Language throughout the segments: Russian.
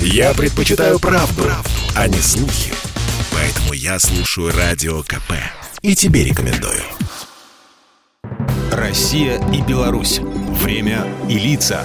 Я предпочитаю правду, правду, а не слухи. Поэтому я слушаю Радио КП. И тебе рекомендую. Россия и Беларусь. Время и лица.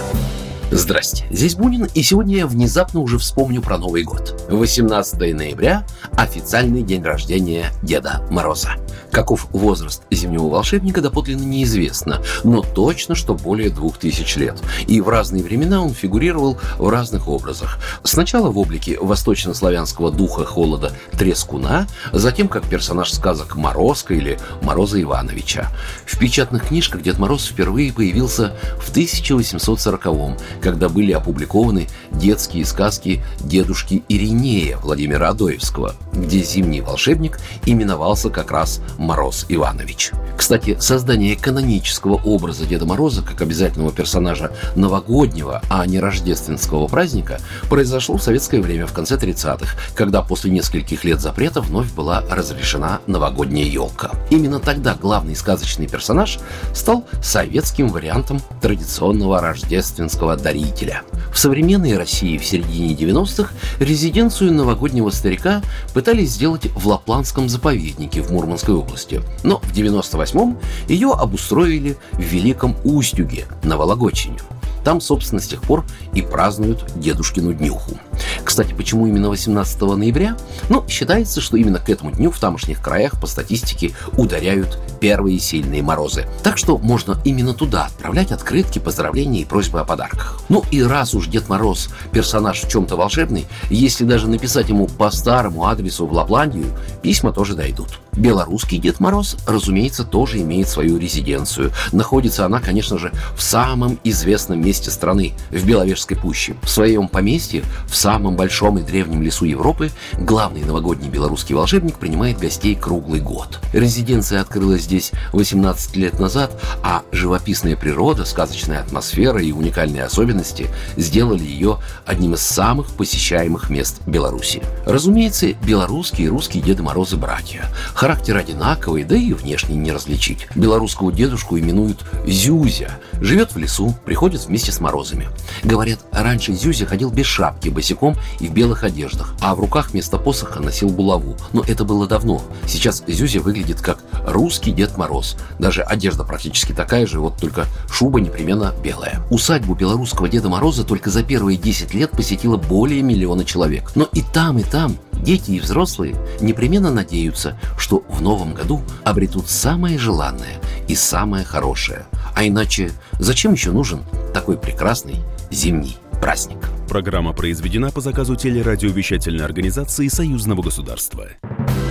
Здрасте, здесь Бунин, и сегодня я внезапно уже вспомню про Новый год. 18 ноября – официальный день рождения Деда Мороза. Каков возраст зимнего волшебника доподлинно неизвестно, но точно, что более двух тысяч лет. И в разные времена он фигурировал в разных образах. Сначала в облике восточнославянского духа холода Трескуна, затем как персонаж сказок Морозка или Мороза Ивановича. В печатных книжках Дед Мороз впервые появился в 1840-м, когда были опубликованы детские сказки дедушки Иринея Владимира Адоевского, где зимний волшебник именовался как раз Мороз Иванович. Кстати, создание канонического образа Деда Мороза как обязательного персонажа новогоднего, а не рождественского праздника произошло в советское время в конце 30-х, когда после нескольких лет запрета вновь была разрешена новогодняя елка. Именно тогда главный сказочный персонаж стал советским вариантом традиционного рождественского дарителя. В современной России в середине 90-х резиденцию новогоднего старика пытались сделать в Лапландском заповеднике в Мурманской области области. Но в 98-м ее обустроили в Великом Устюге на Вологодчине. Там, собственно, с тех пор и празднуют Дедушкину днюху. Кстати, почему именно 18 ноября? Ну, считается, что именно к этому дню в тамошних краях по статистике ударяют первые сильные морозы. Так что можно именно туда отправлять открытки, поздравления и просьбы о подарках. Ну и раз уж Дед Мороз персонаж в чем-то волшебный, если даже написать ему по старому адресу в Лапландию, письма тоже дойдут. Белорусский Дед Мороз, разумеется, тоже имеет свою резиденцию. Находится она, конечно же, в самом известном месте страны, в Беловежской пуще. В своем поместье, в самом большом и древнем лесу Европы, главный новогодний белорусский волшебник принимает гостей круглый год. Резиденция открылась здесь 18 лет назад, а живописная природа, сказочная атмосфера и уникальные особенности сделали ее одним из самых посещаемых мест Беларуси. Разумеется, белорусские и русские Деды Морозы братья. Характер одинаковый, да и внешне не различить. Белорусского дедушку именуют Зюзя. Живет в лесу, приходит вместе с морозами. Говорят, раньше Зюзя ходил без шапки, босиком и в белых одеждах, а в руках вместо посоха носил булаву. Но это было давно. Сейчас Зюзя выглядит как русский Дед Мороз. Даже одежда практически такая же, вот только шуба непременно белая. Усадьбу белорусского Деда Мороза только за первые 10 лет посетило более миллиона человек. Но и там, и там дети и взрослые непременно надеются, что в новом году обретут самое желанное и самое хорошее. А иначе зачем еще нужен такой прекрасный зимний праздник? Программа произведена по заказу телерадиовещательной организации Союзного государства.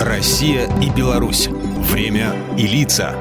Россия и Беларусь. Время и лица.